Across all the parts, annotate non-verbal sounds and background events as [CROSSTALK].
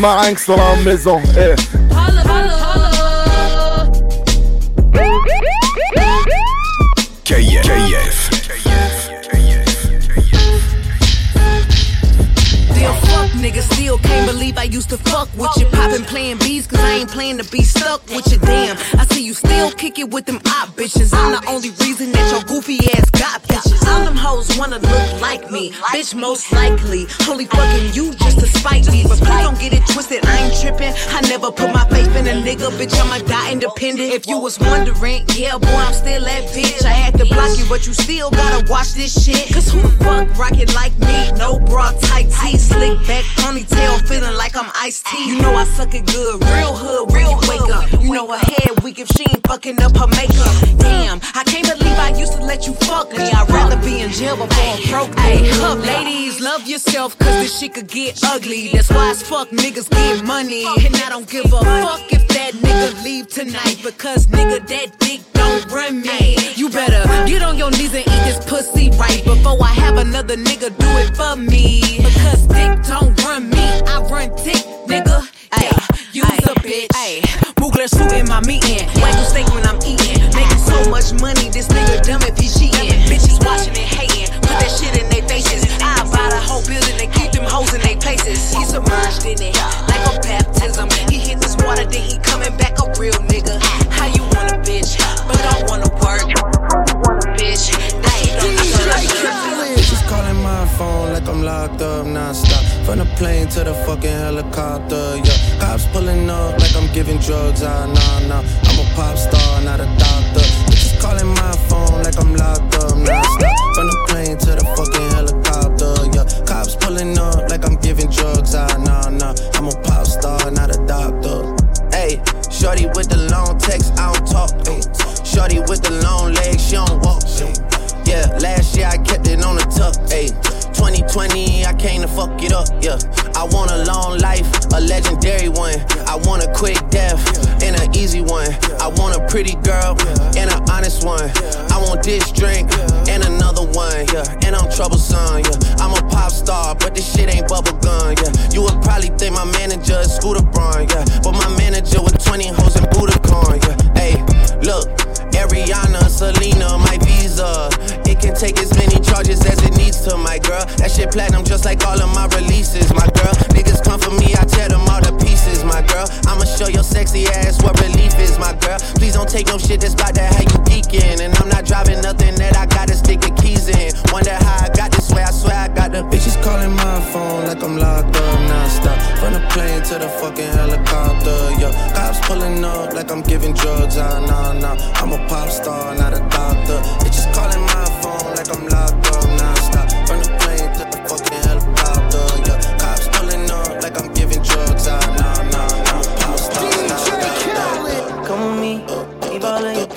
Marinx dans la maison. Eh. I used to fuck with you. Poppin' playing bees, cause I ain't playin' to be stuck with you. Damn, I see you still kick it with them op bitches. I'm the only reason that your goofy ass got bitches. All them hoes wanna look like me, bitch, most likely. Holy fucking you just to spite me. But please don't get it twisted, I ain't trippin'. I never put my faith in a nigga, bitch, I'ma die independent. If you was wondering, yeah, boy, I'm still that bitch. I had to block you, but you still gotta watch this shit. Cause who the fuck rockin' like me? No bra, tight tee, slick back ponytail, feeling like I'm iced tea. You know I suck it good, real hood you wake up. You know her head weak if she ain't fucking up her makeup. Damn, I can't believe I used to let you fuck me. I'd rather be in jail before I broke me. Up, ladies, love yourself, cause this shit could get ugly. That's why as fuck niggas get money. And I don't give a fuck if that nigga leave tonight, because nigga, that dick don't run me. You better get on your knees and eat this pussy right before I have another nigga do it for me. Because dick don't run me, I run dick, nigga. Ay, you's a bitch. Ay, Mugler suit in my meeting. Wagyu steak when I'm eating. Making so much money, this nigga dumb if he cheating. Bitches watching and hating. Put that shit in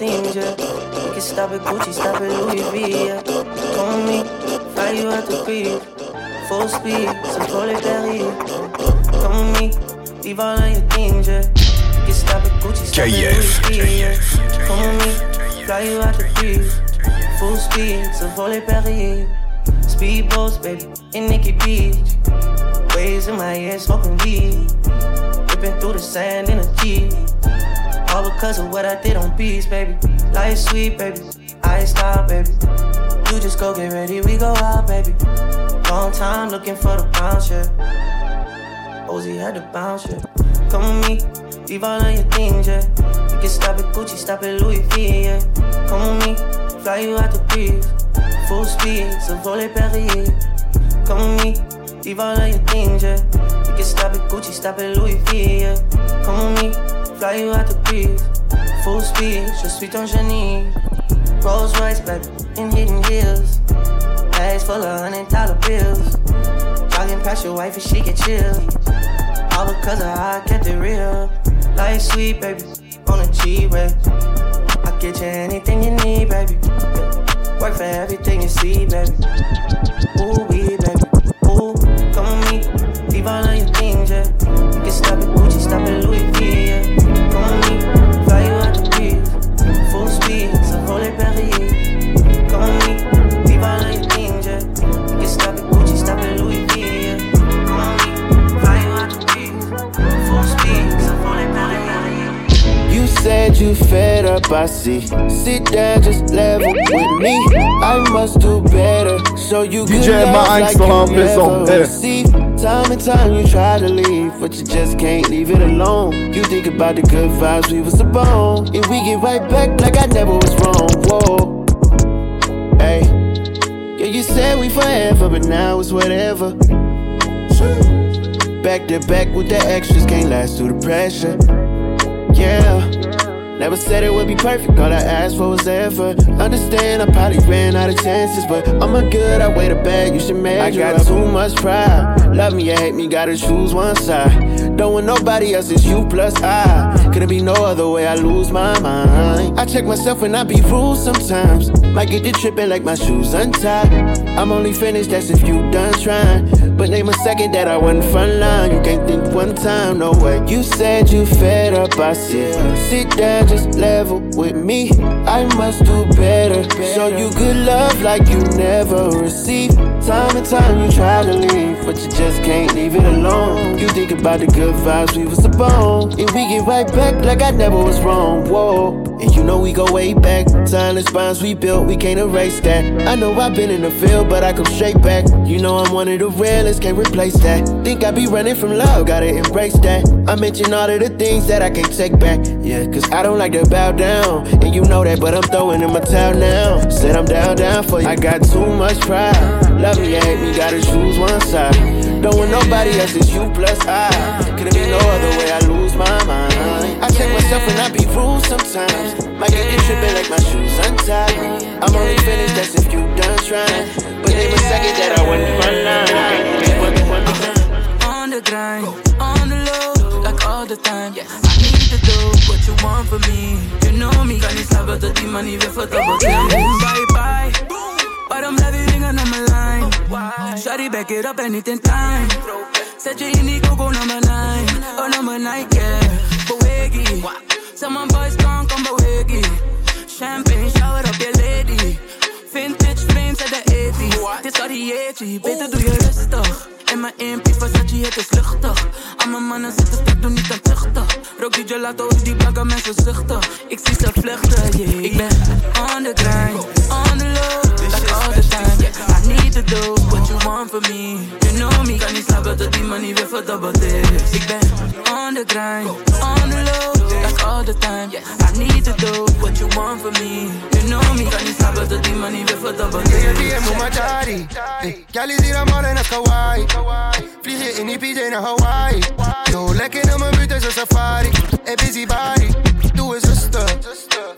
things, yeah. You can stop at Gucci, stop at Louis V, yeah. With me, fly you out the crib. Full speed, so call it Paris. With me, leave all of your things, yeah. You can stop at Gucci, stop KF, at Louis V, yeah. With me, fly you out the crib. Full speed, so call it Paris. Speedboats, baby, in Nikki Beach. Waves in my head, smoking weed. Ripping through the sand in a Jeep. All because of what I did on beats, baby. Life sweet, baby. I stop, baby. You just go get ready, we go out, baby. Long time looking for the bounce, yeah. Ozzy had to bounce, yeah. Come with me, leave all of your things, yeah. You can stop at Gucci, stop at Louis V, yeah. Come with me, fly you out to breeze. Full speed, so volley Paris. Come with me, leave all of your things, yeah. You can stop at Gucci, stop at Louis V, yeah. Come with me, fly you out the breeze. Full speed, je suis ton génie. Rolls Royce, baby, in hidden hills. Bags full of hundred dollar bills. Jogging past your wife and she get chill. All because of how I kept it real. Life sweet, baby, on a G-Way. I get you anything you need. baby. Work for everything you see, baby. Ooh, we, baby. Ooh, come with me. Leave all of your things, yeah. You can stop it, Gucci, stop it, Louis V, You said you fed up, I see. Sit down, just level with me. I must do better. Show you good DJ love Marinx like you never eh. received. Time and time you try to leave, but you just can't leave it alone. You think about the good vibes we was upon, and we get right back like I never was wrong. Whoa, hey, yeah, you said we forever, but now it's whatever. Back to back with the extras, can't last through the pressure. Yeah. Never said it would be perfect, all I asked for was effort. Understand, I probably ran out of chances, but I'm a good, I weigh the bag, you should measure. I got too much pride. Love me or hate me, gotta choose one side. Don't want nobody else, it's you plus I. Couldn't be no other way, I lose my mind. I check myself when I be rude sometimes. Might get to tripping like my shoes untied. I'm only finished, that's if you done trying. But name a second that I wasn't front line. You can't think one time, no way. You said you fed up, I said, sit down, just level with me. I must do better. Show you good love like you never received. Time and time you try to leave, but you just can't leave it alone. You think about the good vibes we was upon, and we get right back like I never was wrong. Whoa, and you know we go way back. Silence bonds we built, we can't erase that. I know I've been in the field, but I come straight back. You know I'm one of the realest, can't replace that. Think I be running from love, gotta embrace that. I mention all of the things that I can't take back. Yeah, cause I don't like to bow down, and you know that, but I'm throwing in my towel now. Said I'm down, down for you. I got too much pride. Love me, hate me, gotta choose one side. Don't want nobody else, you plus I. Couldn't be no other way, I lose my mind. I check myself when I be rude sometimes. Might get you tripping like my shoes untied. I'm only finished, that's if you done trying. But name a second that I wouldn't run On the grind, on the low, all the time. Yes. I need to do what you want from me? You know me, can you stop the demon even for double time? Bye bye, but I'm everything on my line. Oh, back it up anything time. Said you need the go number nine. Oh number nine, yeah. But wiggy, some boys can't come but wiggy. Champagne shower up your lips. 80s. Dit is Arietje, beter doe je rustig. En mijn impie Versace, het is luchtig. Al mijn mannen zitten stuk, doe niet aan tuchtig. Rook die gelato, die blakken mensen zuchtig. Ik zie ze vluchten, yeah. Ik ben on the grind, on the low, like all the time. I need to do what you want for me. You know me, kan niet slapen tot die money weer verdubbeld is. Ik ben on the grind, on the low, like all the time. I need to do what you want for me. You know me, kan niet slapen tot die money weer verdubbeld is. DM op mijn daddy. Girl is hier aan mannen naar Hawaii. Vlieg je in die PJ naar Hawaii. Yo, lekker in mijn buurt is een safari. Hey, busy body, doe eens rustig.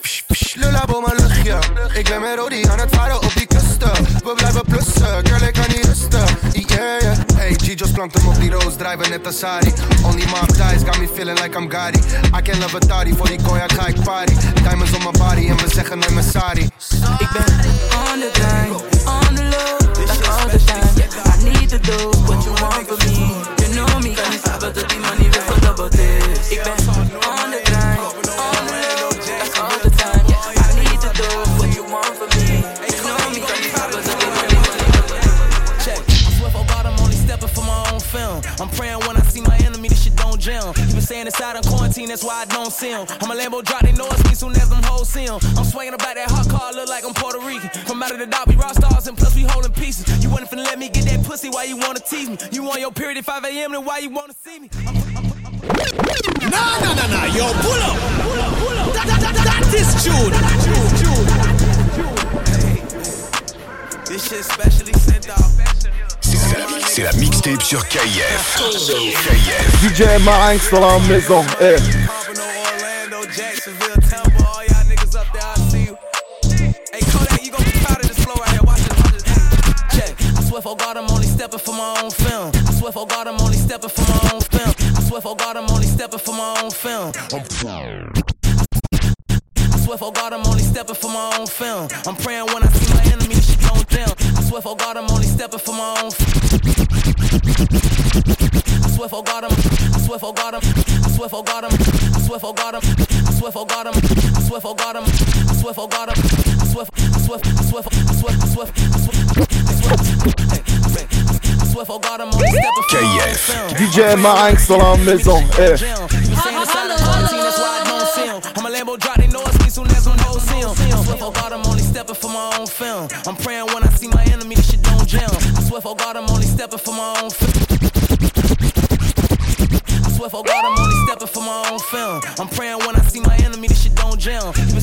Psh, psh, Lul op mijn luchtje. Ik ben met Rodi aan het varen op die kusten. We blijven plussen, girl, ik kan niet rusten. Yeah, yeah. Hey, G-Jos plankt hem op die roos, drijven net als Sari. Only my thighs got me feeling like I'm Gotti. I can love a toddy, voor die koya ga ik party. Diamonds on my body en we zeggen nooit meer sorry. Ik ben on the grind, on the low, like all the time. I need to do what you want for me. You know me, kan niet slapen tot die money weer verdubbeld is. Ik ben saying inside on quarantine, that's why I don't see him. I'm a Lambo drop, they know it's me soon as them hoes see him. I'm swinging about that hot car, look like I'm Puerto Rican. From out of the dot, we rock stars and plus we holding pieces. You wasn't finna let me get that pussy, why you wanna tease me? You on your period at 5 a.m., then why you wanna see me? I'm, I'm, I'm, Nah, nah, nah, nah, yo, pull up. Pull up, pull up. That, that, that, that is June. this shit specially sent out. C'est la, mixtape sur KF. KF. DJ Marinx dans la maison, eh. Pompano, Orlando, Jacksonville, Tampa, all y'all niggas up there, I see you. Hey, Kodak, you gon' be proud of this flow right here. Watch this, watch this. Check. I swear for God, I'm only stepping for my own film. I swear for God, I'm only stepping for my own film. I swear for God, I'm only stepping for my own film. I swear for for God, I'm only stepping for my own film. I'm praying when I see my swear for God, I'm only stepping for my own. I swear for God, I'm. I swear for God, I'm. I swear for God, I'm. I swear for God, I'm. I swear for God, I'm. I swear for God, I'm. I swear for God, I'm. I swear. I swear. I swear. I swear. I swear. I swear. I swear for God, I'm only stepping for my own film. DJ Marinx dans la maison. Eh. I'm a Lambo drop, they know it's me soon as I'm whole sim. I swear for God, I'm only stepping for my own stepping for my own film. I swear for God, I'm only stepping for my own film. I'm praying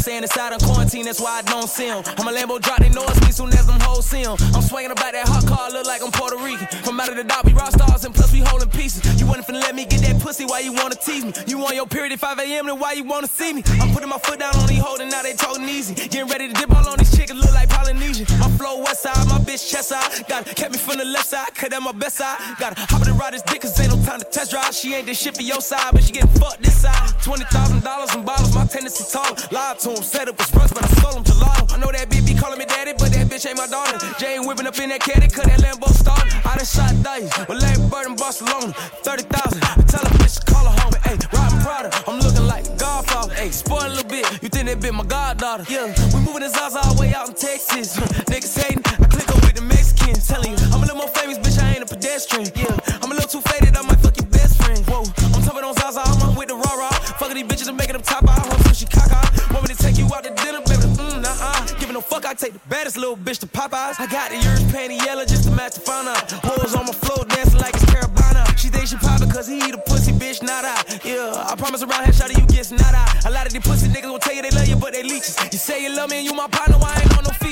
saying inside on quarantine, that's why I don't see him. I'm a Lambo drop, they know it's me soon as I'm whole sim. I'm swinging about that hot car, look like I'm Puerto Rican. From out of the dot, we rock stars and plus we holding pieces. You wasn't finna let me get that pussy, why you wanna tease me? You on your period at 5 a.m., then why you wanna see me? I'm putting my foot down on these holding, now they talking easy. Getting ready to dip all on these chickens, look like Polynesian. My flow west side, my bitch chest side. Got kept me from the left side, cut at my best side. Got to hop in the ride this dick, cause ain't no time to test drive. She ain't this shit for your side, but she getting fucked this side. $20,000 in bottles, my tendency tall. Lied to him, said it was rush, but I stole him gelato. I know that bitch be calling me daddy, but that bitch ain't my daughter. Jay whipping up in that caddy, cut that Lambo start. I done shot dice, with Larry Bird in Barcelona. 30,000, I tell a bitch to call her home. Hey, riding Prada, I'm looking like Godfather. Hey, spoil a little bit, you think that bitch my goddaughter. Yeah, we moving the Zaza all the way out in Texas. [LAUGHS] Niggas hating, Baddest little bitch to Popeyes. I got the yours panty yellow just to match the fauna. Hoes on my floor dancing like it's Carabana. She thinks she poppin' cause he eat a pussy, bitch, not I. Yeah, I promise around here, shawty, you get not I. A lot of these pussy niggas will tell you they love you, but they leeches. You say you love me and you my partner, why I ain't on no feature?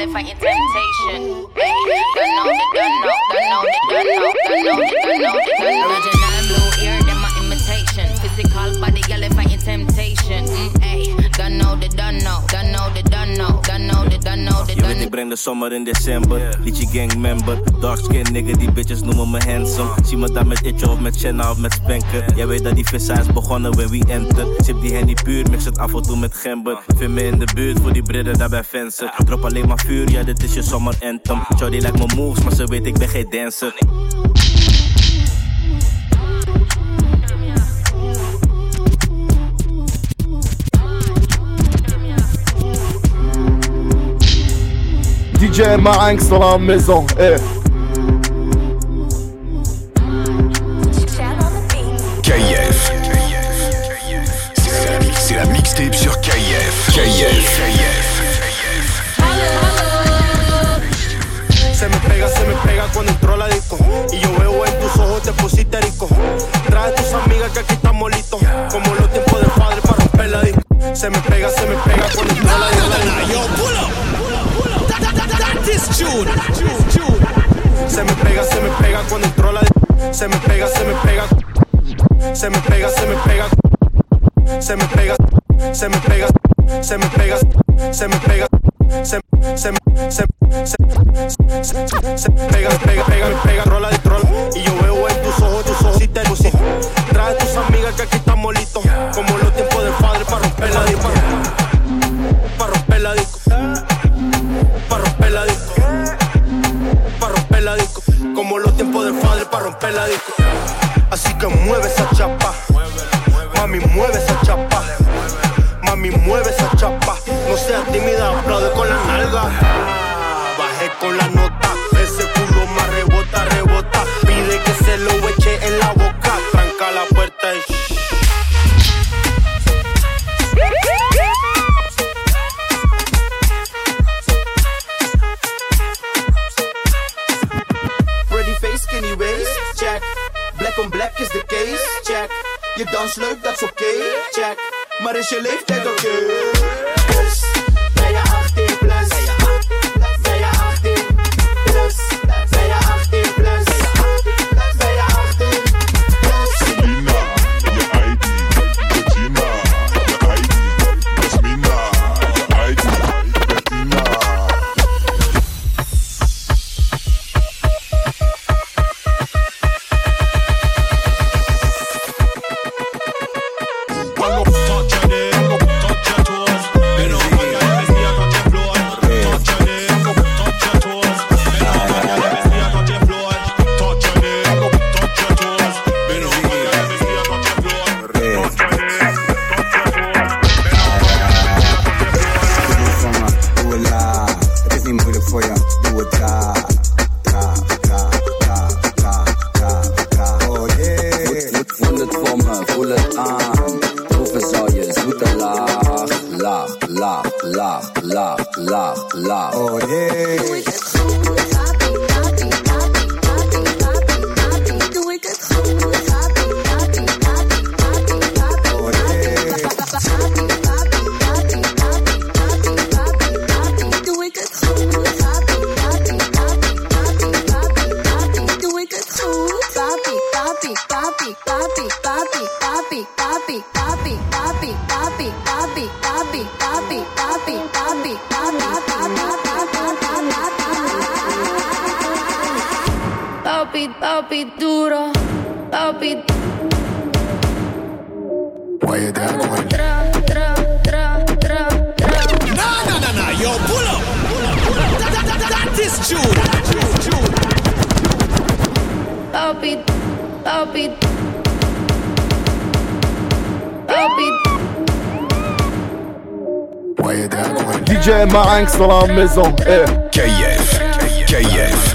they fighting temptation. The done know, gun know the done know the Je weet, ik breng de zomer in december. Liedje gang member. Dark skin nigga, die bitches noemen me handsome. Zie me daar met Itje of met Shanna of met Spanker. Jij weet dat die vissa is begonnen when we enter. Sip die handy puur, mix het af en toe met gember. Vind me in de buurt voor die bridden daar bij Vensen. Drop alleen maar vuur, ja dit is je zomer anthem. Shorty lijkt me moves, maar ze weet ik ben geen dancer. DJ Marinx dans la maison. Eh. KIF. C'est la, c'est la mixtape sur KIF. KIF. Se me pega, se me pega cuando entro a la disco. Y yo veo en tus ojos te pusiste rico. Trae a tus amigas que aquí estamos listos. Como los tiempos del padre para romper la disco. Se me pega, se me pega cuando entro a la disco. That, that, that is June. Se me pega, se me pega cuando entro a la. Se me pega, se me pega. se me pega, se me pega, se me pega, se me pega, se me pega, se me pega, se se se se se pega, pega, pega, me pega, rola de troll y yo veo en tus ojos, tus ojos y te lucí. Trae a tus amigas que aquí estamos listos, como Así que mueve esa chapa, mami mueve esa chapa, mami mueve esa chapa. No seas tímida, aplaude con la nalga. Bajé con la nota, ese culo más rebota, rebota. Pide que se lo eche en la boca, tranca la puerta y Je dans leuk, dat is oké, check. Maar is je leeftijd oké? Dus, Koya, do it ka, ka, ka. Oh yeah. Me. Professor. Oh yeah. Marinx dans la maison. Eh. KF. KF.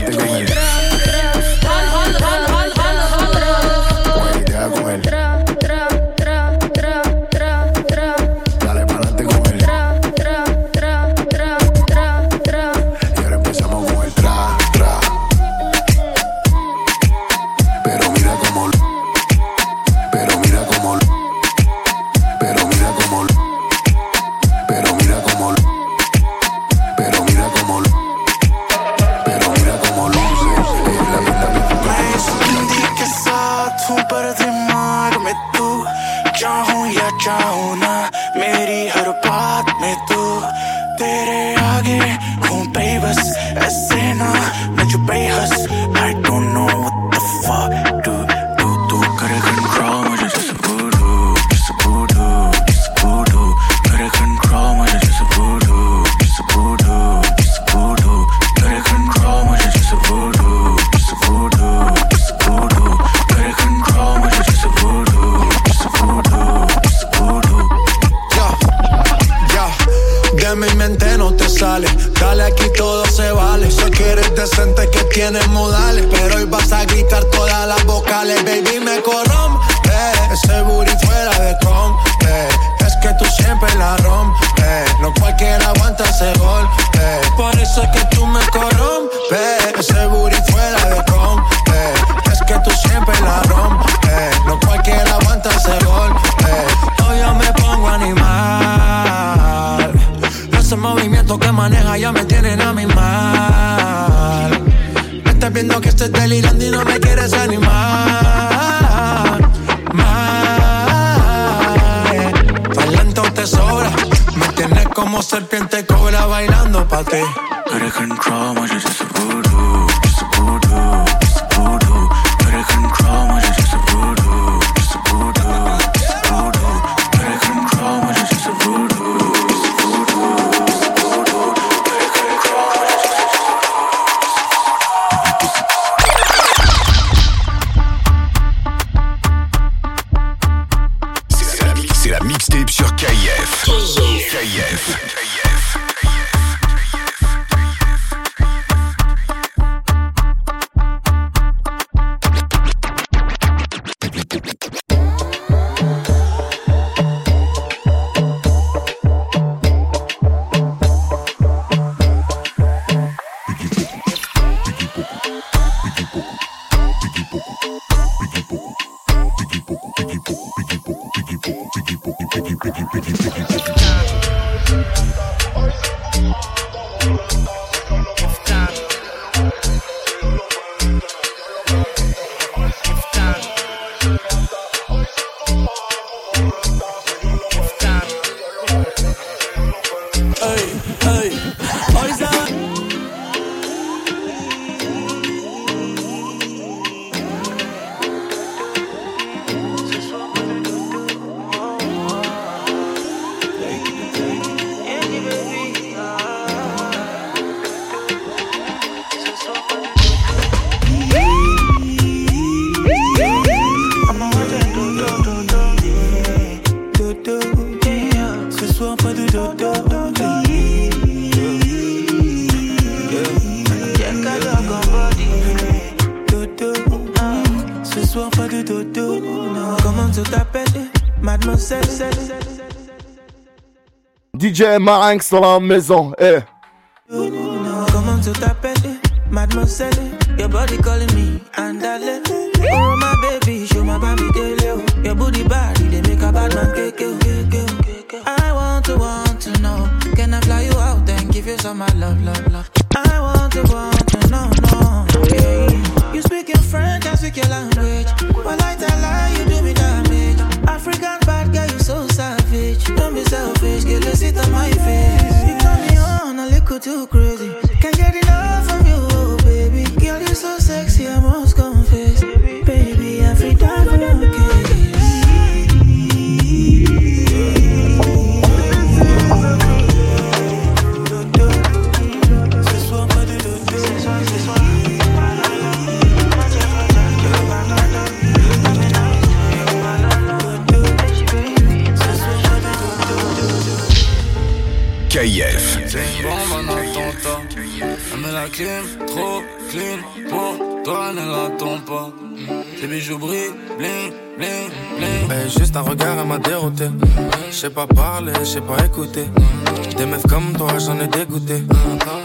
चाहूँ, या चाहूँ ना, मेरी हर बात में तू तेरे आगे हूँ बेबस, ऐसे ना, मैं जो बेहस, I don't know what the fuck do tiene DJ Marinx dans la maison, eh. too cruel. Trop clean pour toi, ne l'attends pas. Tes bijoux brillent, bling, bling, bling. Eh, juste un regard, elle m'a dérouté. Je sais pas parler, je sais pas écouter. Des meufs comme toi, j'en ai dégoûté.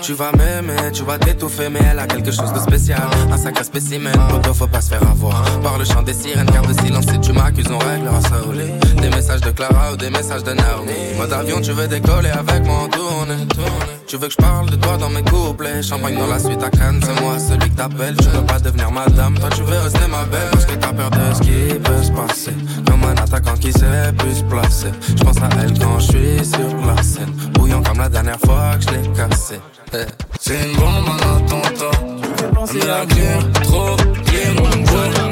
Tu vas m'aimer, tu vas t'étouffer, mais elle a quelque chose de spécial. Un sacré spécimen, poteau, faut pas se faire avoir. Par le chant des sirènes, garde de silence, si tu m'accuses, on réglera ça lit. Des messages de Clara ou des messages de Naomi. Mode avion, tu veux décoller avec moi en tournée. Tu veux que je parle de toi dans mes couplets. Champagne dans la suite à Cannes, c'est moi celui que t'appelles. Tu veux pas devenir madame, toi tu veux rester ma belle. Parce que t'as peur de ce qui peut se passer. Comme un attaquant qui sait plus se placer. Je pense à elle quand je suis sur la scène. Bouillant comme la dernière fois que je l'ai cassé. Eh. C'est une bombe, un attentat. Elle la trop clean pour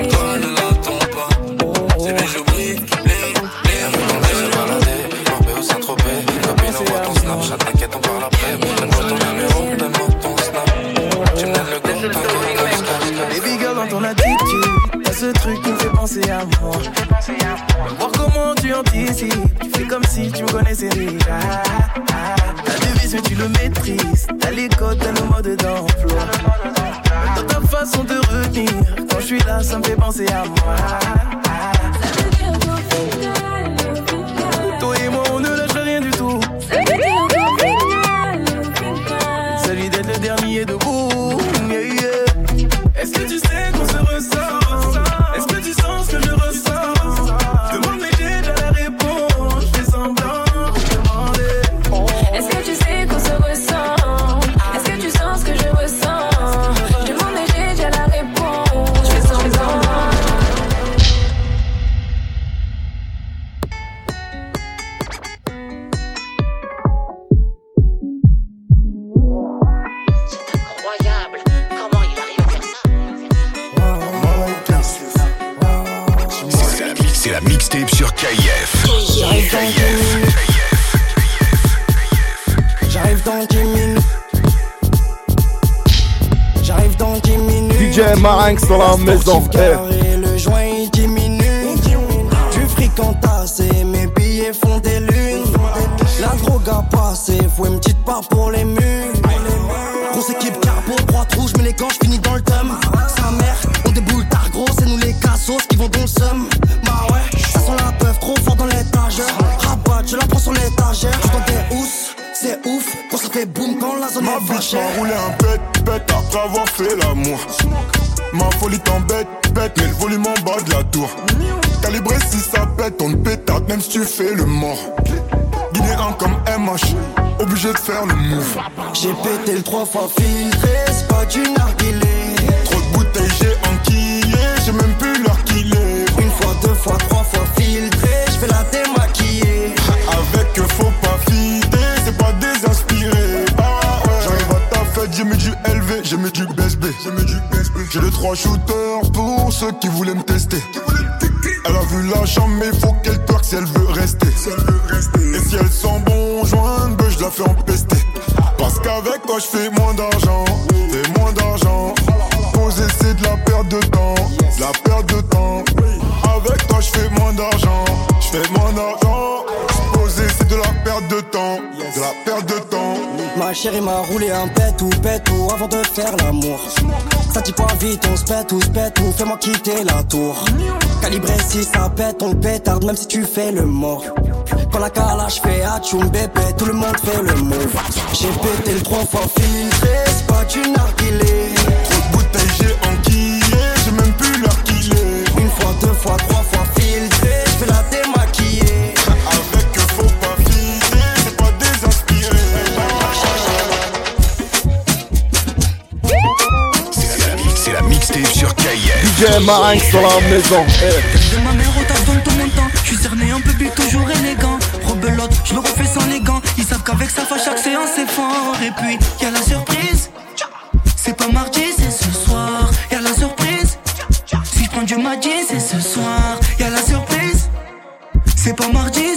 penser à moi. Voir comment tu anticipes, tu fais comme si tu me connaissais déjà. La devise, tu le maîtrises. T'as les codes, t'as le mode d'emploi. Dans ta façon de retenir, quand je suis là, ça me fait penser à moi. Dans la maison. Et le joint il diminue. Du fric entassé, mes billets font des lunes. La drogue a passé, faut une petite part pour les murs. Grosse équipe carbo, droite rouge, mais les gants, finis dans le thème. Sa mère, on déboule tard gros, c'est nous les cassos qui vont dans le seum. Bah ouais, ça sent la peuf trop fort dans l'étagère. Rabat, je la prends sur l'étagère. Je dans des housses, c'est ouf, quand ça fait boum quand la zone Ma est bitch fâchée. m'a roulé un bête, bête après avoir fait l'amour. Ma folie t'embête, bête, mais le volume en bas de la tour. Calibré si ça pète, on te pétate, même si tu fais le mort. Guinéen comme MH, obligé de faire le move. J'ai pété le trois fois filtré, c'est pas du narguilé. Trop de bouteilles, j'ai enquillé, j'ai même plus l'heure qu'il est. Une fois, deux fois, trois fois filtré, je vais la démaquiller. Avec eux, faut pas fider, c'est pas désinspiré. Ah ouais. J'arrive à ta fête, j'ai mis du LV, j'ai mis du BSB. J'ai les trois shooters pour ceux qui voulaient me tester. Elle a vu la chambre, mais faut qu'elle twerk si elle veut rester. Et si elle sent bon joint, ben je la fais empester. Parce qu'avec toi, je fais moins d'argent. Fais moins d'argent. Poser, c'est de la perte de temps. De la perte de temps. Avec toi, je fais moins d'argent. Je fais moins d'argent. Poser, c'est de la perte de temps. De la perte de temps. Ma chérie m'a roulé un pète ou pète ou avant de faire l'amour. Ça dit pas vite, on se pète ou se pète ou fais-moi quitter la tour. Calibré si ça pète, on pétarde même si tu fais le mort. Quand la calage fait atchoum bébé, tout le monde fait le move. J'ai pété le trois fois filtré, c'est pas du narguilé. DJ Marinx dans la maison. De ma mère au taf dans tout mon temps. Je suis cerné un peu but toujours élégant. Rebelote, je le refais sans les gants. Ils savent qu'avec ça, à chaque séance c'est fort. Et puis, y a la surprise. C'est pas mardi, c'est ce soir. Y a la surprise. Si je prends du mardi, c'est ce soir. Y a la surprise. C'est pas mardi,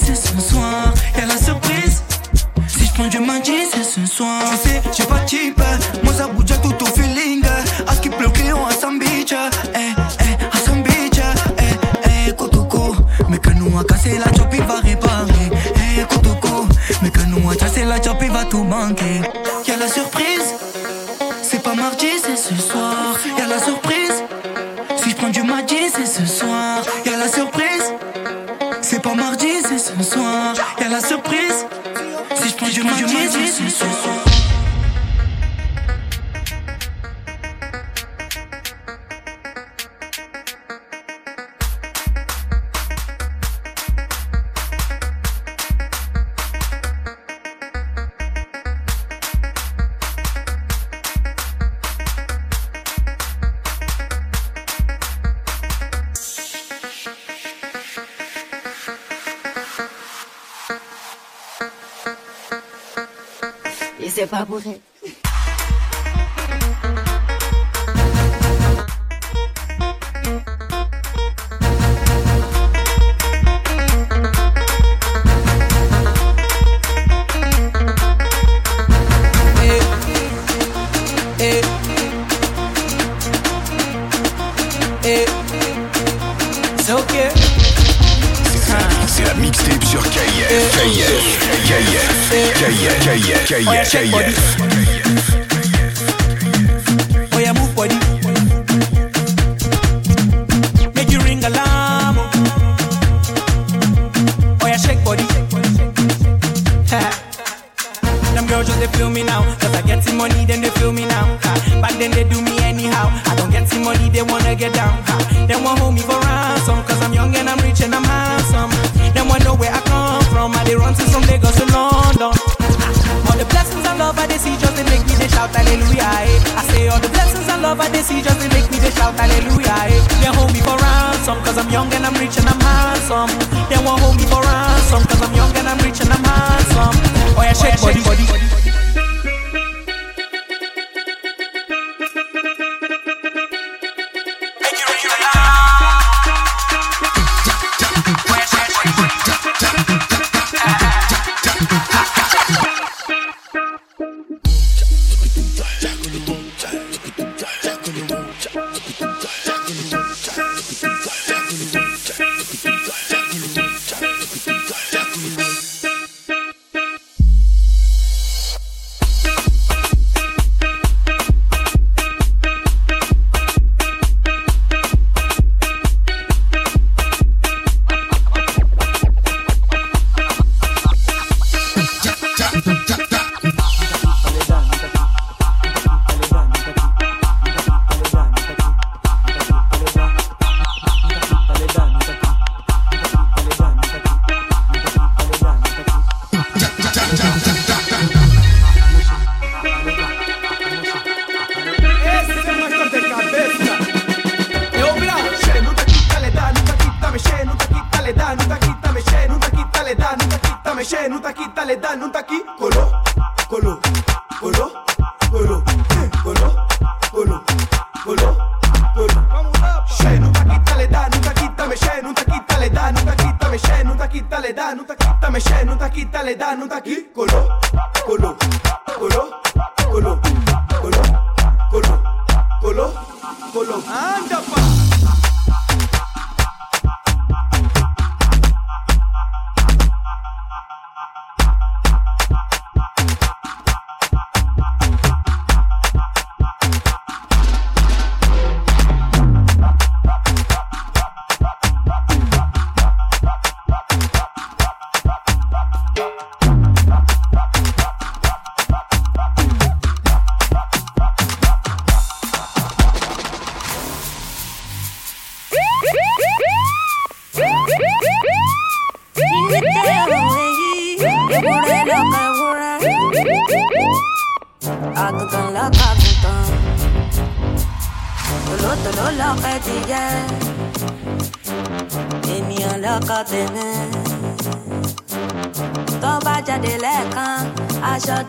c'est ce soir. Y'a la surprise.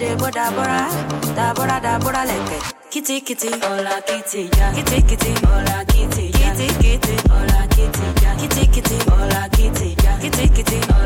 debo dabora, dabora dabora leke. Kitty kitty, hola kitty ya. Kitty kitty, hola kitty ya. Kitty kitty, hola kitty ya. Kitty kitty, hola kitty ya. Kitty kitty, kitty.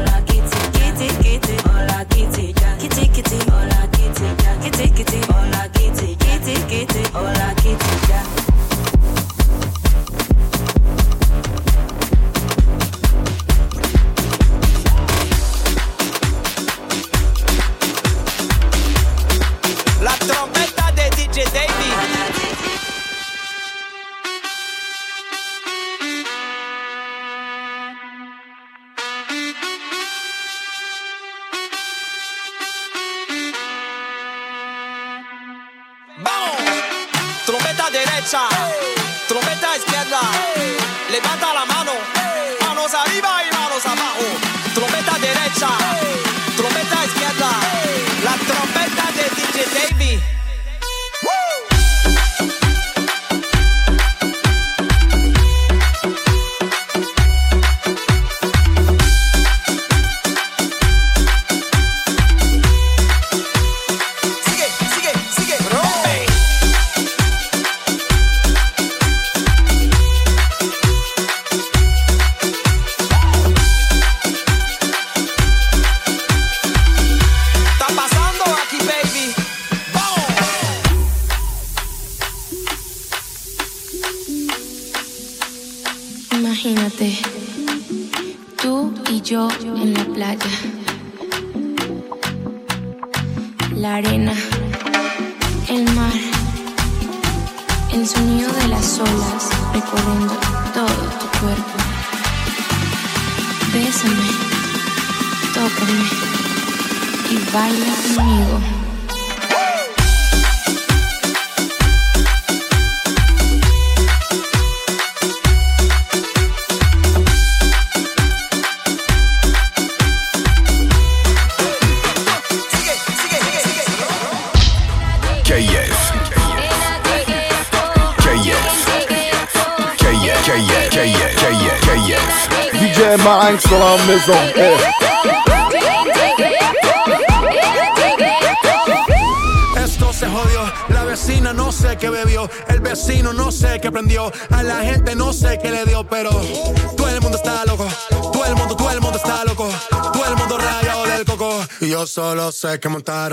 outside, come on, thought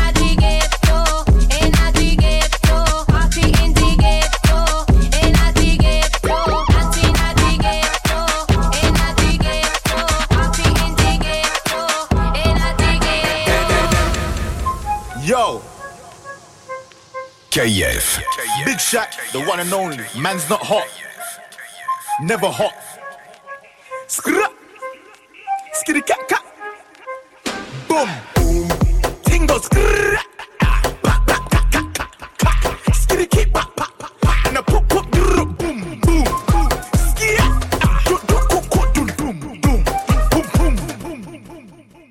One and only. Man's not hot. Never hot. Skra. Skitty cat cat. Boom. Boom. Tingo skra. Skitty keep pop pop. And a pop pop boom boom.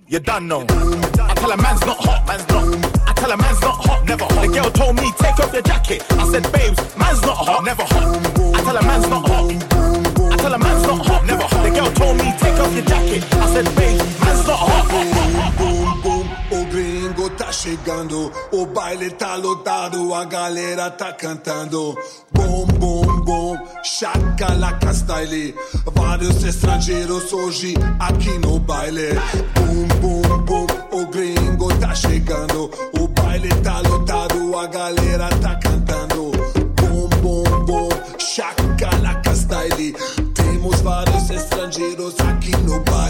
You done know. I tell a man's not hot. Man's not. I tell a man's not. Girl told me take off your jacket. I said babes, man's not hot. Never hot. I tell man's not hot. I tell man's not hot. Never hot. The girl told me take off your jacket. I said babes, man's not hot. O gringo tá chegando, o baile tá lotado, a galera tá cantando. Bom, bom, bom, chacalaca style. Vários estrangeiros hoje aqui no baile. Boom, boom, boom, o gringo tá chegando, o baile tá lotado, a galera tá cantando. Bom, bom, bom, chacalaca style. Temos vários estrangeiros aqui no baile.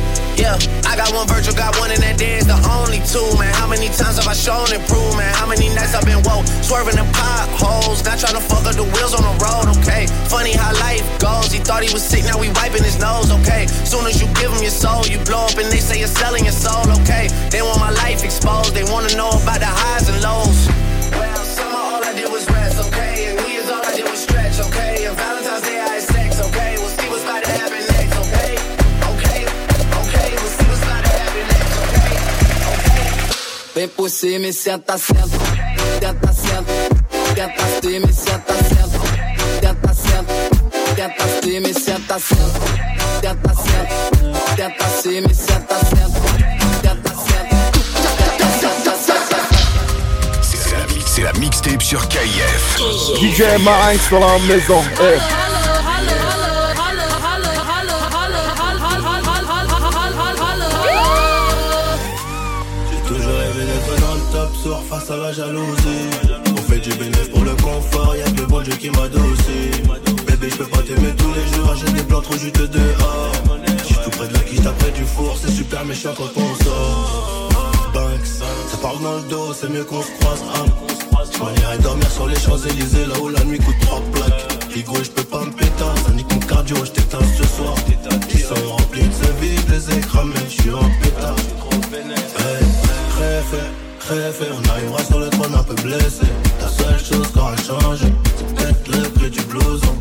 Yeah, I got one virtual, got one, and that there is the only two, man. How many times have I shown man? How many nights I've been woke, swerving the potholes, not trying to fuck up the wheels on the road, okay? Funny how life goes. He thought he was sick, now we wiping his nose, okay? Soon as you give him your soul, you blow up, and they say you're selling your soul, okay? They want my life exposed, they wanna know about the highs and lows. Vem por cima e senta, senta. Tenta, senta. Tenta cima e senta, senta. Tenta, senta. Tenta cima e senta, senta. Tenta, senta. Tenta cima e senta, senta. Tenta, senta. C'est la, mi- c'est la mixtape sur KF. DJ Marinx dans la maison. Eh. La jalousie. On fait du bénéfice pour le confort, y'a que le bon Dieu qui m'a dossé. Bébé, je peux pas t'aimer tous les jours, j'ai des plans trop juteux dehors. J'suis tout près de la quiche, après du four, c'est super méchant quand on sort. Banks, ça parle dans le dos, c'est mieux qu'on se croise. Hein. On irait dormir sur les Champs-Élysées, là où la nuit coûte trois plaques. Higo, je peux pas me péter, ça nique mon cardio, je t'éteins ce soir. Ils sont remplis de ce vide, les écrans, mais je suis en pétard. Hey, rêve, préfet. On arrivera sur le trône un peu blessé. La seule chose qui aura changé, c'est peut-être le prix du blouson.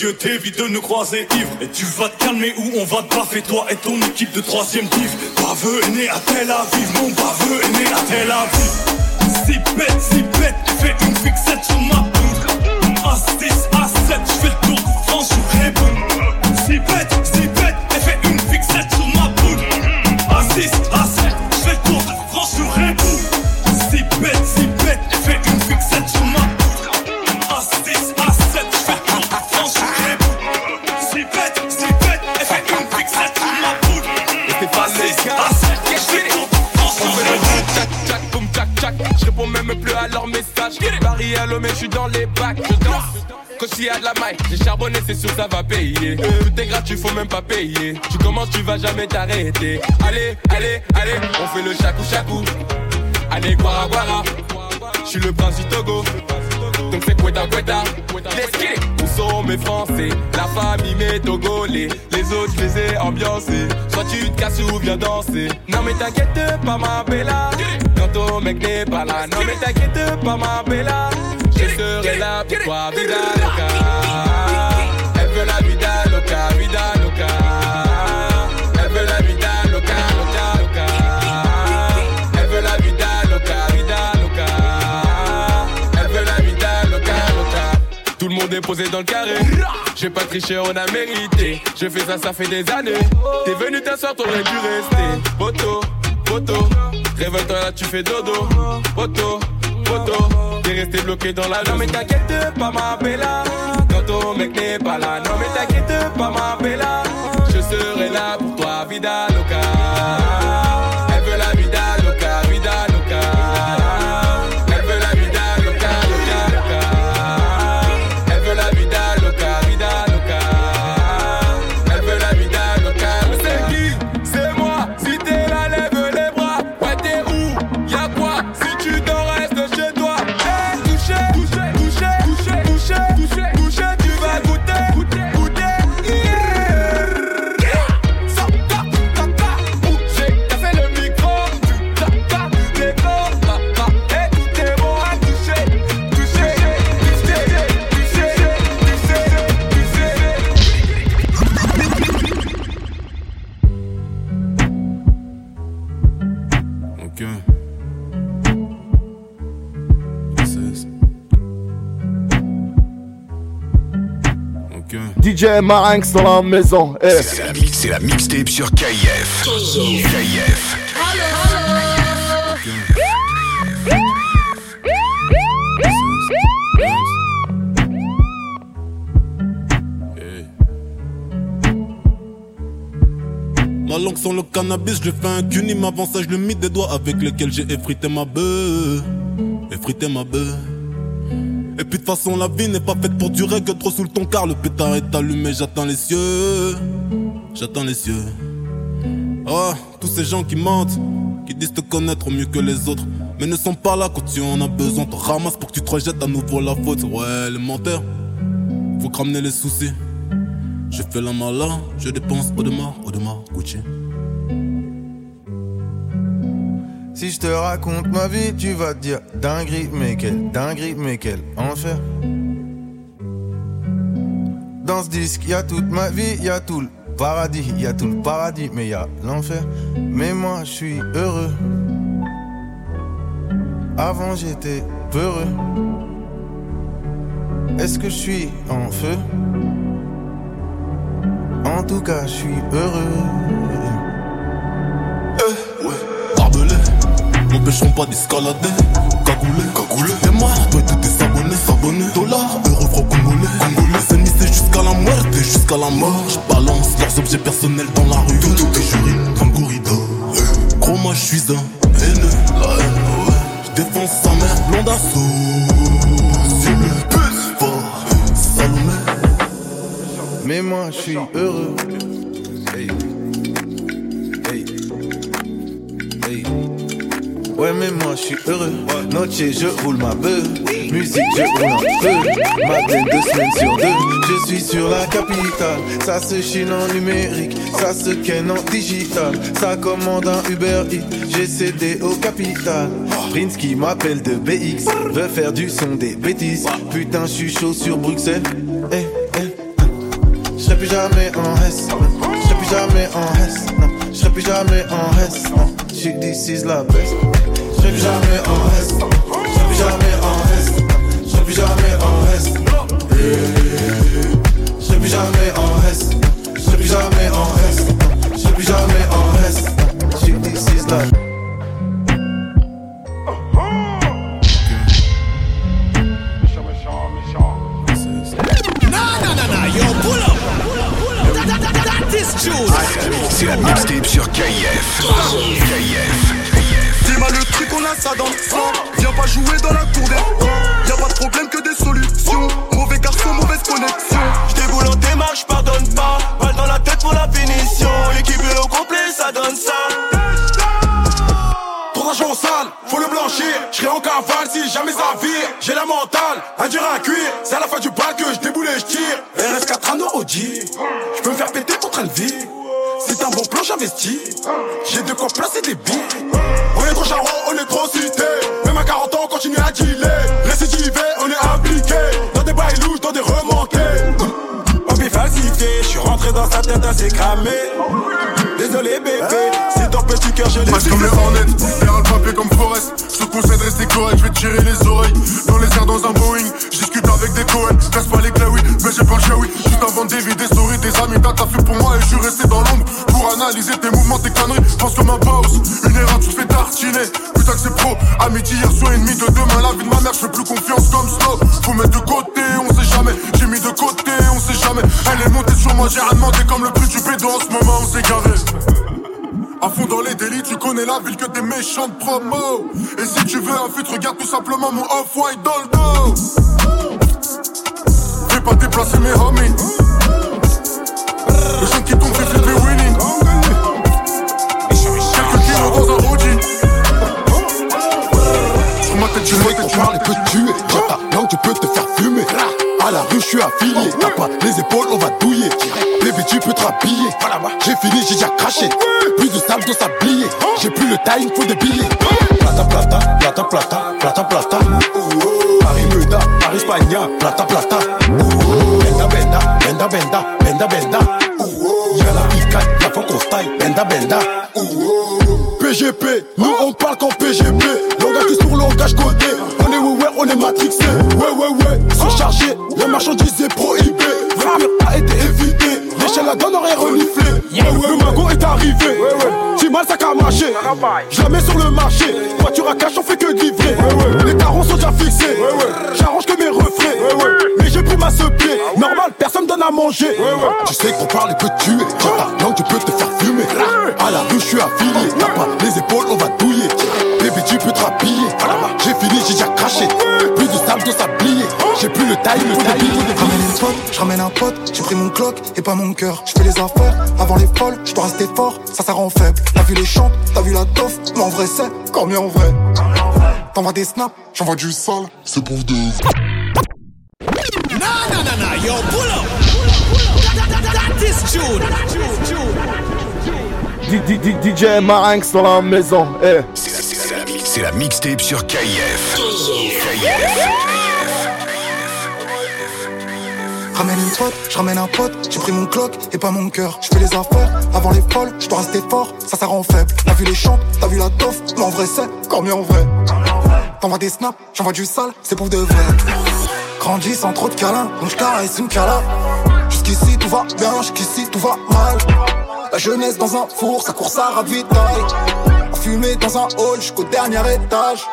Dieu t'évite de nous croiser ivre. Et tu vas te calmer ou on va te baffer, toi et ton équipe de troisième div. Baveux est né à Tel Aviv, mon baveux est né à Tel Aviv. Si bête, si dans les bacs. Je danse. Quand il y a de la maille, j'ai charbonné, c'est sûr ça va payer. Tout est gratuit, faut même pas payer. Tu commences, tu vas jamais t'arrêter. Allez, allez, allez, on fait le chakou chakou. Allez, guara guara. Je suis le prince du Togo. Donc c'est Quetta Quetta. Let's get it. Où sont mes Français? La famille, mes Togolais. Les autres, je les ai ambiancés. Soit tu te casses ou viens danser. Non, mais t'inquiète pas, ma bella. Mec n'est pas là. Non, mais t'inquiète pas, ma bella. Je serai là pour toi, vida loca. Elle veut la vida loca, vida loca. Elle veut la vida loca, loca, loca. Elle veut la vida loca, vida loca. Elle veut la vida loca, loca. Tout le monde est posé dans le carré. J'ai pas triché, on a mérité. Je fais ça, ça fait des années. T'es venu t'asseoir, t'aurais dû rester. Poto, poto. Réveille-toi là, tu fais dodo. Poto, poto. T'es resté bloqué dans la Non, mais t'inquiète pas, ma bella. Quand ton mec n'est pas là. Non, mais t'inquiète pas, ma bella. Je serai là pour toi, vida loca. Ok. DJ Marinx dans la maison. Eh. C'est la, la mixtape sur KF. KF. Ma sans le cannabis, je fais un cunim avant ça, je le mis des doigts avec lesquels j'ai effrité ma bœuf. Effrité ma bœuf. Et puis de toute façon, la vie n'est pas faite pour durer que trop sous le ton car le pétard est allumé, j'attends les cieux. J'attends les cieux. Ah, tous ces gens qui mentent, qui disent te connaître mieux que les autres, mais ne sont pas là quand tu en as besoin. Te ramasse pour que tu te rejettes à nouveau la faute. Ouais, les menteurs, faut ramener les soucis. Je fais la malin, je dépense Audemars, Audemars, Gucci. Si je te raconte ma vie, tu vas te dire dinguerie, mais quelle dinguerie, mais quel enfer. Dans ce disque, y a toute ma vie, y a tout le paradis, y a tout le paradis, mais y a l'enfer. Mais moi, je suis heureux. Avant, j'étais peureux. Est-ce que je suis en feu? En tout cas, je suis heureux. M'empêcheront pas d'escalader. Cagoulé, cagoulé. Et moi, toi tous tes abonnés, s'abonner. Dollars, euros, francs congolais. Congolais, c'est jusqu'à la mort, et jusqu'à la mort. Je balance leurs objets personnels dans la rue. Tout, tout, j'urine comme corridor. Eh, Gros, moi, je suis un haineux. La haine, ouais. Je sa mère, blonde le fort, Salomé. Mais moi, je suis heureux. Ouais, mais moi, je suis heureux. Noche, je roule ma beuh. Musique, je roule un peu. Madeleine, deux semaines sur deux. Je suis sur la capitale. Ça se chine en numérique. Ça se ken en digital. Ça commande un Uber Eats. J'ai cédé au capital. Prince qui m'appelle de BX. Veut faire du son des bêtises. Putain, je suis chaud sur Bruxelles. Eh, eh. Je serai plus jamais en S. Je plus jamais en. Non, je plus jamais en. Non, she this is la best. Serai plus jamais en S. Je serai plus jamais en S. Je serai plus jamais en S. Je serai plus jamais en S. Je serai plus jamais en S. Je serai plus jamais en. She this is Jude. C'est la mixtape sur KF. KF. Dis-moi le truc, on a ça dans le sang. Viens pas jouer dans la cour des. Y'a pas de problème que des solutions. Mauvais garçon, mauvaise connexion. J'déboule en démarche, pardonne pas. Balle dans la tête pour la finition. L'équipe est au complet, ça donne ça. Trop d'argent sale, faut le blanchir. J'serai en cavale si jamais ça vire. J'ai la mentale, un dur à cuire. C'est à la fin du bal que j'déboule et j'tire. RS4 anneaux au J'peux me faire péter contre vie. C'est j'investis. J'ai de quoi placer des billes. On est trop charron, on est trop cité. Même à 40 ans, on continue à dealer. Récidivé, on est impliqué. Dans des bails louches, dans des remontées. Hobby falsifié, j'suis rentré dans sa tête assez cramé. Désolé bébé, ton petit cœur, je Reste comme les Hornets, faire le papier comme Forest. Je te conseille de rester correct, je vais tirer les oreilles. Dans les airs, dans un Boeing, je discute avec des Cohen. Casse pas les claouis, mais j'ai pas le oui. Juste avant des vies, des stories, des amis, t'as fait pour moi et je suis resté dans l'ombre. Pour analyser tes mouvements, tes conneries, pense comme un boss. Une erreur, tu te fais tartiner. Putain que c'est pro, amitié hier soir ennemi de demain. La vie de ma mère, je fais plus confiance comme Snow. Faut mettre de côté, on sait jamais. J'ai mis de côté, on sait jamais. Elle est montée sur moi, j'ai rien demandé comme le prix du bédo en ce moment, on s'est garé. À fond dans les délits, tu connais la ville que des méchantes promos. Et si tu veux un fut, regarde tout simplement mon off-white dans le dos. Fais pas déplacer mes homies. Le jeune qui tombe fait parle et peut tuer. Dans ta langue, tu peux te faire fumer. À la rue, je suis affilié. T'as pas les épaules, on va douiller. Bébé, tu peux te rhabiller. J'ai fini, j'ai déjà craché. Plus de sable dans sablier. J'ai plus le time, faut des billets. Plata, plata, plata, plata, plata, plata. Paris Muda, Paris Spagna, plata, plata. Benda, benda, benda, benda, benda, benda. Y'a la picade, y'a style. Benda, benda. PGP, nous on parle qu'en PGP. Langage sur langage codé. Marchandise est prohibée. Le mur a été évité. L'échelle la donne aurait reniflé. Le magot est arrivé. Si mal ça a marché. Jamais sur le marché. Voiture à cash, on fait que livrer. Les tarons sont déjà fixés. J'arrange que mes refrains. Mais j'ai pris ma ce pied. Normal, personne donne à manger. Tu sais qu'on parle et peut tuer. Dans ta langue, tu peux te faire fumer. À la rue, je suis affilié. T'as pas Time. Ramène une pote, je ramène un pote, j'ai pris mon clock et pas mon cœur. Je fais les affaires avant les folles, je dois rester fort, ça ça rend faible. T'as vu les chants, t'as vu la toffe, mais en vrai c'est quand mieux en vrai. T'envoies des snaps, j'envoie du sale, c'est pour de Nah, nah, nah, nah, yo, pull up. That, is DJ Marinx dans la maison. Eh. C'est la, mixtape sur KF. KF. Ramène une pote, je ramène un pote, j'ai pris mon clock et pas mon cœur. Je fais les affaires avant les folles, je dois rester fort, ça ça rend faible. T'as vu les chants, t'as vu la toffe, mais en vrai c'est comme mieux en vrai. T'envoies des snaps, j'envoie du sale, c'est pour de vrai. Grandis sans trop de câlins, donc caresse une cala. Jusqu'ici tout va bien, jusqu'ici tout va mal. La jeunesse dans un four, ça court, ça ravitaille. Fumer dans un hall jusqu'au dernier étage.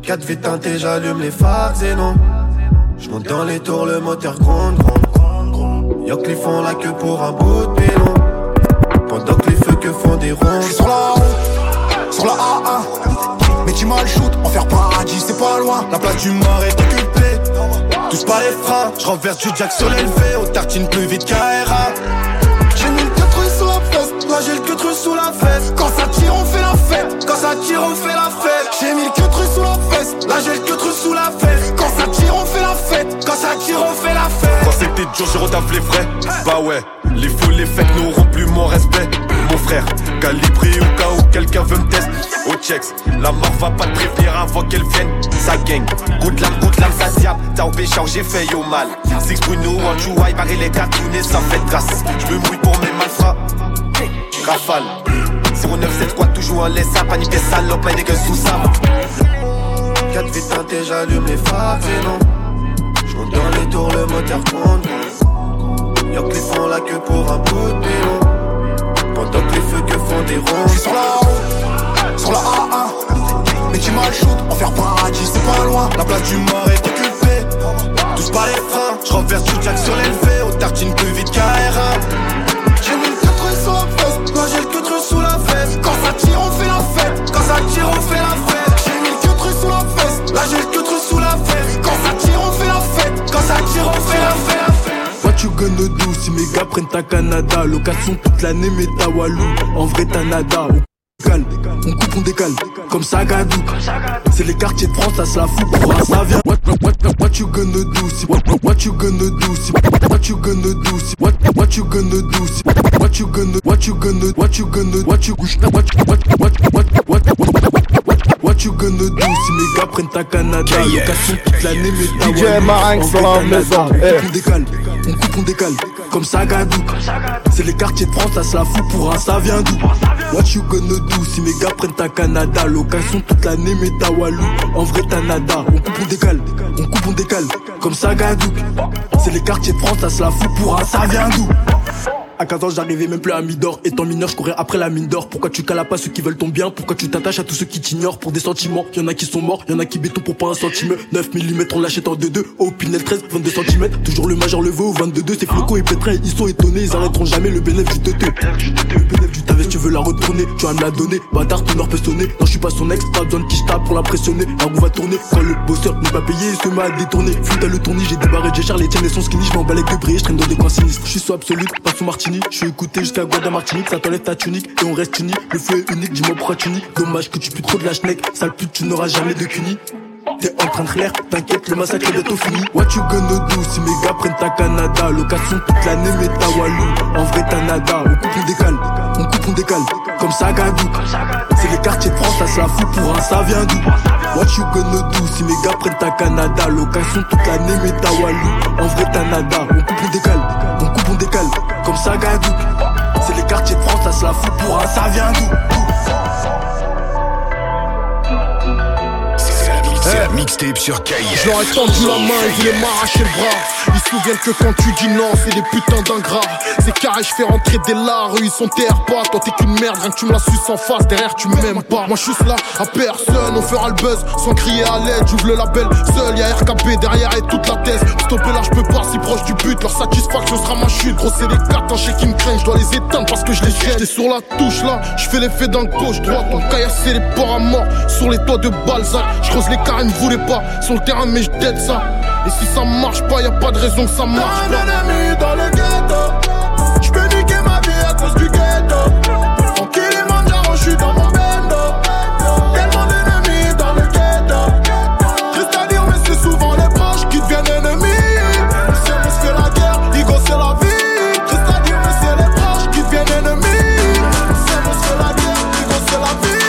4 vies teintées, j'allume les phares et non. Je monte dans les tours, le moteur gronde, gronde. Y'a que font la queue pour un bout de pilon. Pendant que les feux que font des ronds. J'suis sur la route, sur la A1. Mais tu m'as le shoot, en faire paradis, c'est pas loin. La place du mort est occupée. Touche pas les freins, je renverse du jack sur l'élevé. Aux tartines plus vite qu'ARA. J'ai mis le 4 sous la fesse, là j'ai le 4 sous la fesse. Quand ça tire, on fait la fête. Quand ça tire, on fait la fête. J'ai mis le 4 sous la fesse, là j'ai le 4 sous la fesse. Quand ça tire, on fait la fête. Quand c'était dur, je retaffe les vrais. Bah ouais, les fous, les fêtes n'auront plus mon respect. Mon frère, calibré au cas où quelqu'un veut me tester. Au checks, la mort va pas te prévenir avant qu'elle vienne. Ça gang, good lame, good lame, ça diable. T'as au péchard, j'ai fait yo mal. Six Bruno, un Chouai, barré les cartoonés, ça fait grâce. Je me mouille pour mes malfrats. Rafale. 097 quoi toujours en laisse à paniquer salope, mais que sous ça. 4 vies teintées, j'allume les phares et non. Monte dans les tours, le moteur gronde. Y'a que les font la queue pour un bout de pilon. Pendant que les feux que font des ronds. J'suis sur la route, sur la A1. Mais tu m'as shoot, en faire paradis, c'est pas loin. La place du mort est occupée. Touche pas les freins, je renverse du jack sur l'élevé. Aux tartines plus vite qu'AR1. J'ai mis le 4 sous la fesse, là j'ai le 4 sous la fesse. Quand ça tire, on fait la fête. Quand ça tire, on fait la fête. J'ai mis le 4 sous la fesse, là j'ai le 4 sous la fesse. Quand ça tire, on fait. Quand ça tire, on fait. What you gonna si mes gars prennent ta Canada Location toute l'année mais ta Walou En vrai t'as nada On on coupe on décale Comme ça gadou C'est les quartiers de France ça se la fout pour ça vient what, what, what, what you gonna do si what, what, you gonna do si What you gonna do si What, what you gonna do si What you gonna What you gonna What you gonna What you what, what, what, what, what, what, what, What you gonna do si mes gars prennent ta Canada? Location toute l'année mais ta DJ Walou Marinx En sur vrai, la maison. On décale, on coupe, on décale, comme ça gadou. C'est les quartiers de France, ça se la fout pour un ça vient d'où? What you gonna do si mes gars prennent ta Canada? Location toute l'année, mais ta Walou. En vrai, t'as nada. On coupe, on décale, on coupe, on décale, comme ça gadou. C'est les quartiers de France, ça se la fout pour un ça vient d'où? À 15 ans, j'arrivais même plus à Midor. Étant mineur, je courais après la mine d'or. Pourquoi tu cales pas ceux qui veulent ton bien? Pourquoi tu t'attaches à tous ceux qui t'ignorent? Pour des sentiments Y'en a qui sont morts, y'en a qui béton pour pas un centime. 9 mm, on l'achète en 2-2. Au Pinel 13, 22 cm. Toujours le major le au 22-2. C'est floco et pétrin, ils sont étonnés. Ils arrêteront jamais le bénéfice du teuté. Le bénéfice du tavès, tu veux la retourner. Tu vas me la donner. Bâtard, ton or peut sonner. Non, je suis pas son ex, pas besoin de qui tape pour l'impressionner. La roue va tourner. Quand le bosseur n'est pas payé, il se met à détourner. À le tourner, j'ai débarré, j'ai les tiennes et son skinny. Je bats les que briller, je traîne dans des coins sinistres. Je suis sous absolute, pas sous Je suis écouté jusqu'à Guada Martinique. Ça t'enlève ta tunique et on reste unis. Le feu est unique, dis-moi pourquoi tu. Dommage que tu pues trop de la schneck. Sale pute, tu n'auras jamais de cuni. T'es en train de clair, t'inquiète, le massacre est bientôt fini. What you gonna do si mes gars prennent ta Canada? Location toute l'année, mais ta Walou. En vrai, t'as nada. On coupe, on décale, on coupe, on décale. Comme ça, gadou. C'est les quartiers de France, ça se la fout pour un ça vient d'où? What you gonna do si mes gars prennent ta Canada? Location toute l'année, mais ta Walou. En vrai, t'as nada. On coupe, on décale, on coupe, on décale. Comme ça, gadou. C'est les quartiers de France, ça se la fout pour un ça vient d'où? Mixtape sur KIF. Je leur ai tendu la main, ils voulaient m'arracher le bras. Ils se souviennent que quand tu dis non, c'est des putains d'ingrats. C'est carré, je fais rentrer des lards, eux ils sont terre pas. Toi t'es qu'une merde, rien que tu me la suces en face, derrière tu m'aimes pas. Moi je suis là à personne, on fera le buzz sans crier à l'aide. J'ouvre le label seul, y'a RKB derrière et toute la thèse. Stopper là, je peux pas si proche du but, leur satisfaction sera ma chute. Gros, c'est les quatre, un chèque qui me craignent, je dois les éteindre parce que je les gêne. J'étais sur la touche là, je fais l'effet d'un gauche droite. On caillassé les porcs à mort sur les toits de Balzac. Je creuse les carrés, me voulaient pas sur le terrain, mais je dead ça. Et si ça marche pas, y a pas de raison que ça marche Un pas. ennemi dans le ghetto. Je peux niquer ma vie à cause du ghetto. En Kilimanjaro, je suis dans mon bendo. Tellement d'ennemis dans le ghetto. Reste à dire, mais c'est souvent les proches qui deviennent ennemis. On se fait la guerre, Igo c'est la vie. Reste à dire, mais c'est les proches qui deviennent ennemis. On se fait la guerre, Igo c'est la vie.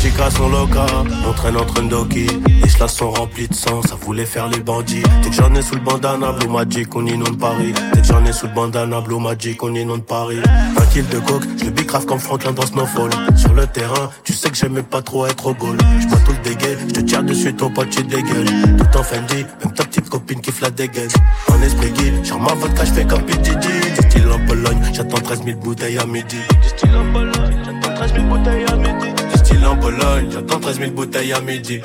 Chicas sont locas, on traîne entre Ndoki. Les chlas sont remplis de sang, ça voulait faire les bandits. Dès que j'en ai sous le bandana, Blue Magic, on inonde Paris. Dès que j'en ai sous le bandana, Blue Magic, on inonde Paris. Un kill de coke, je le bicrave comme Franklin dans Snowfall. Sur le terrain, tu sais que j'aimais pas trop être au goal. J'bois tout le dégueu, je te tire dessus, ton pote, tu dégueules. Tout en Fendi, même ta petite copine qui la dégaine. En esprit guide, genre ma vodka, je fais comme PDD. Du style en Pologne, j'attends 13 000 bouteilles à midi. En Pologne, j'attends 13 000 bouteilles à midi. Style en Pologne, j'attends 13 000 bouteilles à midi.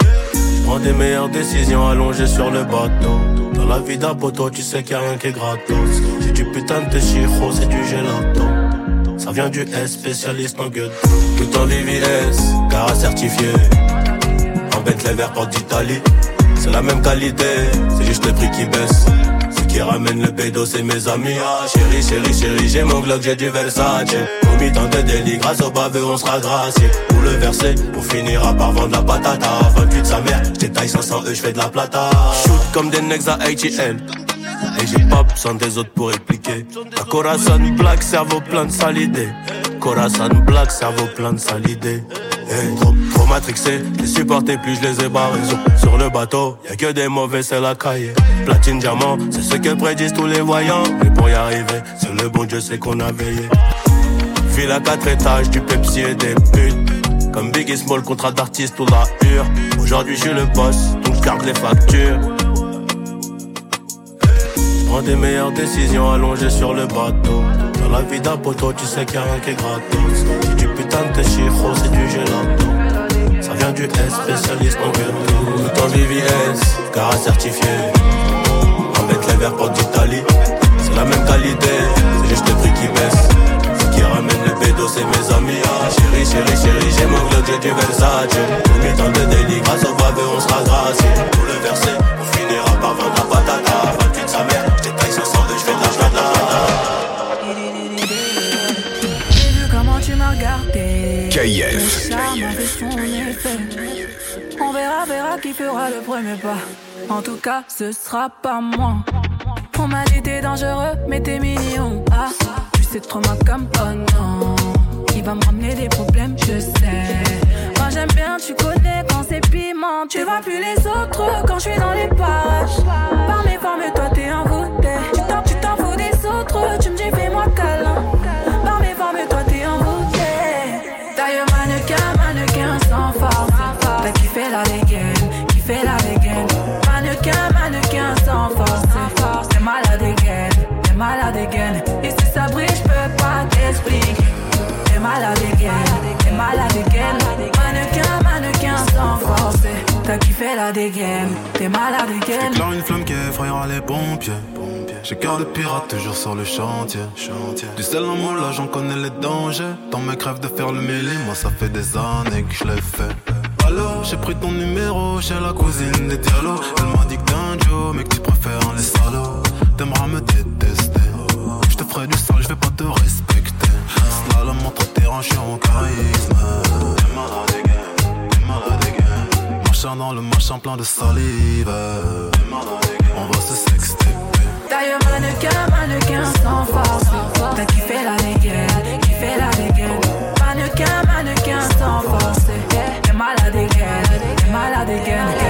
Prends des meilleures décisions allongées sur le bateau. Dans la vie d'un poteau, tu sais qu'il y a rien qui est gratos. C'est du putain de chiro, c'est du gelato. Ça vient du S, spécialiste en gueule. Tout en VVS, car certifié. En les verts porte d'Italie. C'est la même qualité, c'est juste le prix qui baisse. Ce qui ramène le pédo, c'est mes amis. Ah, chérie, chérie, chérie, j'ai mon Glock, j'ai du Versace. Au mi-temps de délit, grâce au baveux, on sera gracié. Pour le verser, on finira par vendre la patata. 28 sa mère, j'étaille 500 E, j'fais de la plata. Shoot comme des necks à ATL. Et j'ai pas besoin des autres pour expliquer. La Corazon black, cerveau plein de salidés. Corazon black, cerveau plein de salidés. Hey, trop, trop matrixé, les supporter plus je les ai barrés sur, le bateau, y a que des mauvais c'est la cahier Platine diamant, c'est ce que prédisent tous les voyants Mais pour y arriver, c'est le bon Dieu c'est qu'on a veillé Ville à quatre étages, du Pepsi et des putes. Comme Biggie Small, contrat d'artiste ou la hure Aujourd'hui je suis le boss, donc je garde les factures. Prends des meilleures décisions allongées sur le bateau. Dans la vie d'un poteau, tu sais qu'il y a rien qui est gratos. Du putain de chiro, c'est du gelato. Ça vient du S, spécialiste en ghetto Tout en VVS, car certifié Avec les verts pour d'Italie C'est la même qualité, c'est juste le prix qui baisse bédo, c'est mes amis ah, Chérie, chérie, chérie, j'ai mon glock, j'ai du Versace Au temps de délit, grâce au baveux, on sera gracié Pour le verser, on finira par vendre la patata 28 sa mère, j'étais taille 500 je fais de la joie de la KF. On verra, verra qui fera le premier pas. En tout cas, ce sera pas moi. On m'a dit t'es dangereux, mais t'es mignon. Ah, sais trop ma comme oh non. Il va me ramener des problèmes, je sais. Moi j'aime bien, tu connais quand c'est piment. Tu vois plus les autres quand je suis dans les pages. Par mes formes, toi t'es un voûté. Tu t'en, tu t'en fous des autres, tu me dis fais-moi câlin. Par mes formes, toi t'es un voûté. Taille mannequin, mannequin sans force. T'as kiffé la dégaine, kiffé la dégaine. Mannequin, mannequin sans force. T'es malade again, t'es malade again. T'es malade again, t'es malade again. Mannequin, mannequin sans force. T'as kiffé la dégaine, t'es malade again. J'éclaire une flamme qui effrayera les pompiers. J'ai cœur de pirate toujours sur le chantier. Du sel en moi là j'en connais les dangers. Tant mes crèves de faire le mêlé, moi ça fait des années que je l'ai fait. Allô, j'ai pris ton numéro chez la cousine des dialogues. Elle m'a dit que t'es un Joe, mais que tu préfères les salauds. T'aimeras me détester. Je te ferai du sale, dérangent, charisme. Malade again, dans le plein de salive. On va se sexter. D'ailleurs, mannequin, mannequin sans force. T'as kiffé la dégaine, kiffé la dégaine. Mannequin, mannequin sans force. Eh, t'es malade again, t'es malade again.